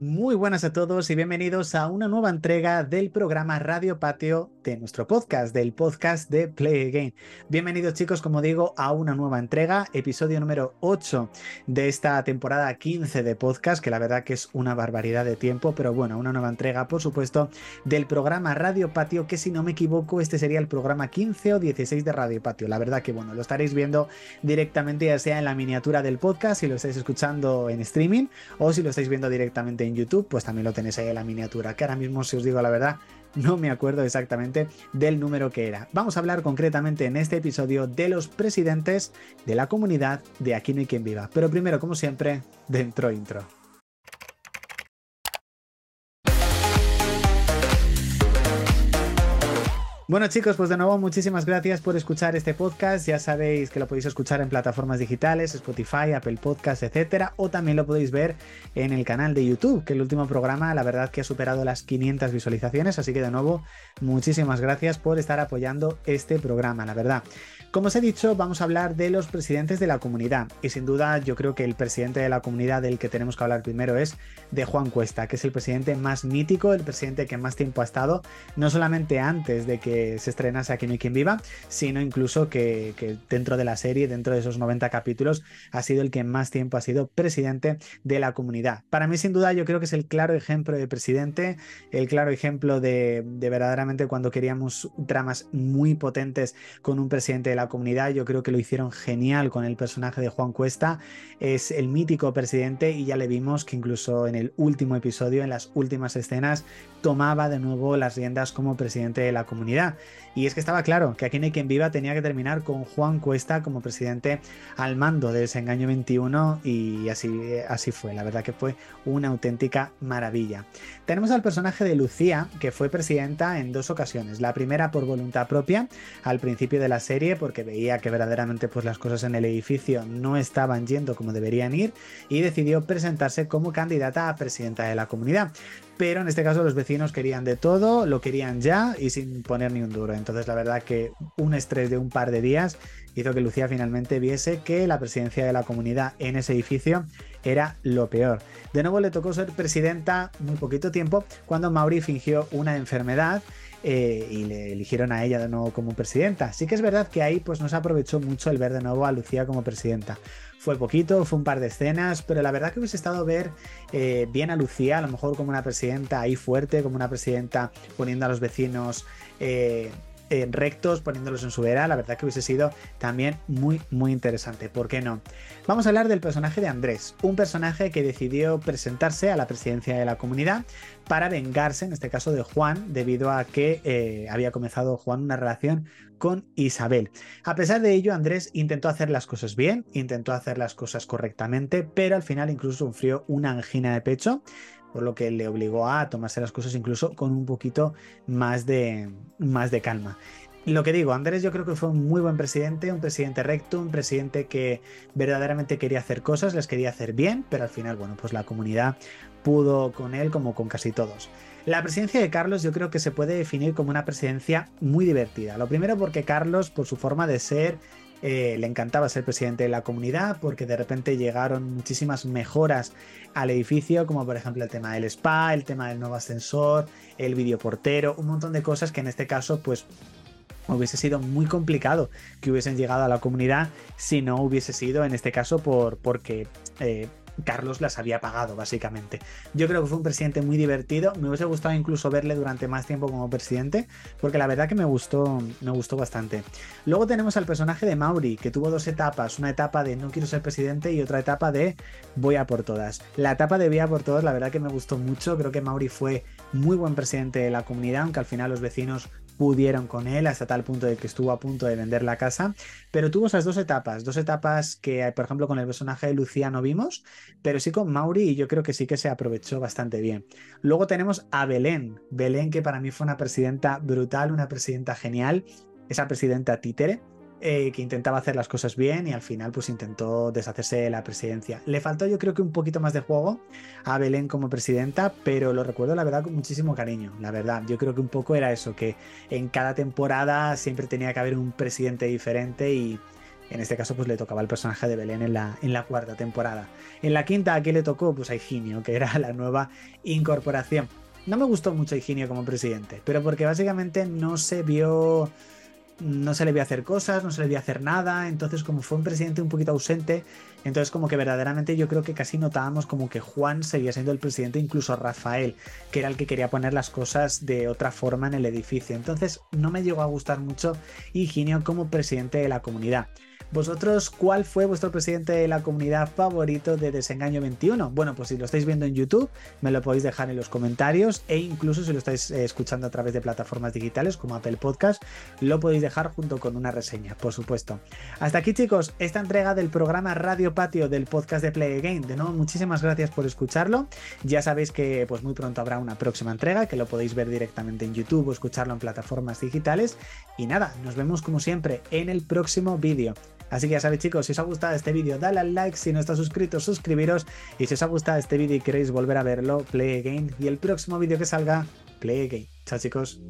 Muy buenas a todos y bienvenidos a una nueva entrega del programa Radio Patio de nuestro podcast, del podcast de Play Again. Bienvenidos chicos, como digo, a una nueva entrega, episodio número 8 de esta temporada 15 de podcast, que la verdad que es una barbaridad de tiempo, pero bueno, una nueva entrega, por supuesto, del programa Radio Patio, que si no me equivoco, este sería el programa 15 o 16 de Radio Patio. La verdad que bueno, lo estaréis viendo directamente ya sea en la miniatura del podcast, si lo estáis escuchando en streaming, o si lo estáis viendo directamente en YouTube, pues también lo tenéis ahí en la miniatura, que ahora mismo, si os digo la verdad, no me acuerdo exactamente del número que era. Vamos a hablar concretamente en este episodio de los presidentes de la comunidad de Aquí no hay quien viva. Pero primero, como siempre, dentro intro. Bueno chicos, pues de nuevo muchísimas gracias por escuchar este podcast. Ya sabéis que lo podéis escuchar en plataformas digitales, Spotify, Apple Podcasts, etcétera, o también lo podéis ver en el canal de YouTube, que el último programa la verdad que ha superado las 500 visualizaciones, así que de nuevo muchísimas gracias por estar apoyando este programa, la verdad. Como os he dicho, vamos a hablar de los presidentes de la comunidad y sin duda yo creo que el presidente de la comunidad del que tenemos que hablar primero es de Juan Cuesta, que es el presidente más mítico, el presidente que más tiempo ha estado, no solamente antes de que se estrenase Aquí no hay quien viva, sino incluso que, dentro de la serie, dentro de esos 90 capítulos, ha sido el que más tiempo ha sido presidente de la comunidad. Para mí sin duda yo creo que es el claro ejemplo de presidente, el claro ejemplo de, de verdaderamente cuando queríamos tramas muy potentes con un presidente de la comunidad, yo creo que lo hicieron genial con el personaje de Juan Cuesta, es el mítico presidente y ya le vimos que incluso en el último episodio, en las últimas escenas, tomaba de nuevo las riendas como presidente de la comunidad. Y es que estaba claro que aquí en quien viva tenía que terminar con Juan Cuesta como presidente al mando de Desengaño 21 y así, así fue, la verdad que fue una auténtica maravilla. Tenemos al personaje de Lucía, que fue presidenta en dos ocasiones. La primera por voluntad propia, al principio de la serie, porque veía que verdaderamente pues, las cosas en el edificio no estaban yendo como deberían ir, y decidió presentarse como candidata a presidenta de la comunidad pero en este caso los vecinos querían de todo, lo querían ya y sin poner ni un duro. Entonces la verdad que un estrés de un par de días hizo que Lucía finalmente viese que la presidencia de la comunidad en ese edificio era lo peor. De nuevo le tocó ser presidenta muy poquito tiempo cuando Mauri fingió una enfermedad eh, y le eligieron a ella de nuevo como presidenta. Sí que es verdad que ahí pues no aprovechó mucho el ver de nuevo a Lucía como presidenta. Fue poquito, fue un par de escenas, pero la verdad que hubiese estado ver eh, bien a Lucía, a lo mejor como una presidenta ahí fuerte, como una presidenta poniendo a los vecinos eh, rectos, poniéndolos en su era, la verdad que hubiese sido también muy, muy interesante. ¿Por qué no? Vamos a hablar del personaje de Andrés, un personaje que decidió presentarse a la presidencia de la comunidad para vengarse, en este caso de Juan, debido a que eh, había comenzado Juan una relación con Isabel. A pesar de ello, Andrés intentó hacer las cosas bien, intentó hacer las cosas correctamente, pero al final incluso sufrió una angina de pecho por lo que le obligó a tomarse las cosas incluso con un poquito más de, más de calma. Lo que digo, Andrés yo creo que fue un muy buen presidente, un presidente recto, un presidente que verdaderamente quería hacer cosas, les quería hacer bien, pero al final, bueno, pues la comunidad pudo con él como con casi todos. La presidencia de Carlos yo creo que se puede definir como una presidencia muy divertida. Lo primero porque Carlos, por su forma de ser, eh, le encantaba ser presidente de la comunidad porque de repente llegaron muchísimas mejoras al edificio, como por ejemplo el tema del spa, el tema del nuevo ascensor, el videoportero, un montón de cosas que en este caso pues hubiese sido muy complicado que hubiesen llegado a la comunidad si no hubiese sido en este caso por porque eh, Carlos las había pagado, básicamente. Yo creo que fue un presidente muy divertido. Me hubiese gustado incluso verle durante más tiempo como presidente, porque la verdad que me gustó, me gustó bastante. Luego tenemos al personaje de Mauri, que tuvo dos etapas: una etapa de no quiero ser presidente y otra etapa de voy a por todas. La etapa de voy a por todas, la verdad que me gustó mucho. Creo que Mauri fue muy buen presidente de la comunidad, aunque al final los vecinos pudieron con él hasta tal punto de que estuvo a punto de vender la casa, pero tuvo esas dos etapas, dos etapas que por ejemplo con el personaje de Lucía no vimos, pero sí con Mauri y yo creo que sí que se aprovechó bastante bien. Luego tenemos a Belén, Belén que para mí fue una presidenta brutal, una presidenta genial, esa presidenta títere, eh, que intentaba hacer las cosas bien y al final pues intentó deshacerse de la presidencia. Le faltó yo creo que un poquito más de juego a Belén como presidenta, pero lo recuerdo la verdad con muchísimo cariño, la verdad. Yo creo que un poco era eso, que en cada temporada siempre tenía que haber un presidente diferente y En este caso, pues le tocaba el personaje de Belén en la, en la cuarta temporada. En la quinta, ¿a qué le tocó? Pues a Higinio, que era la nueva incorporación. No me gustó mucho Higinio como presidente, pero porque básicamente no se vio no se le vio hacer cosas, no se le vio hacer nada, entonces como fue un presidente un poquito ausente, entonces como que verdaderamente yo creo que casi notábamos como que Juan seguía siendo el presidente, incluso Rafael, que era el que quería poner las cosas de otra forma en el edificio, entonces no me llegó a gustar mucho Higinio como presidente de la comunidad. ¿Vosotros cuál fue vuestro presidente de la comunidad favorito de Desengaño 21? Bueno, pues si lo estáis viendo en YouTube, me lo podéis dejar en los comentarios e incluso si lo estáis eh, escuchando a través de plataformas digitales como Apple Podcast, lo podéis dejar junto con una reseña, por supuesto. Hasta aquí chicos, esta entrega del programa Radio Patio del podcast de Play Game. De nuevo, muchísimas gracias por escucharlo. Ya sabéis que pues muy pronto habrá una próxima entrega que lo podéis ver directamente en YouTube o escucharlo en plataformas digitales. Y nada, nos vemos como siempre en el próximo vídeo. Así que ya sabéis chicos, si os ha gustado este vídeo, dale al like, si no estáis suscritos, suscribiros y si os ha gustado este vídeo y queréis volver a verlo, play again y el próximo vídeo que salga, play again. Chao chicos.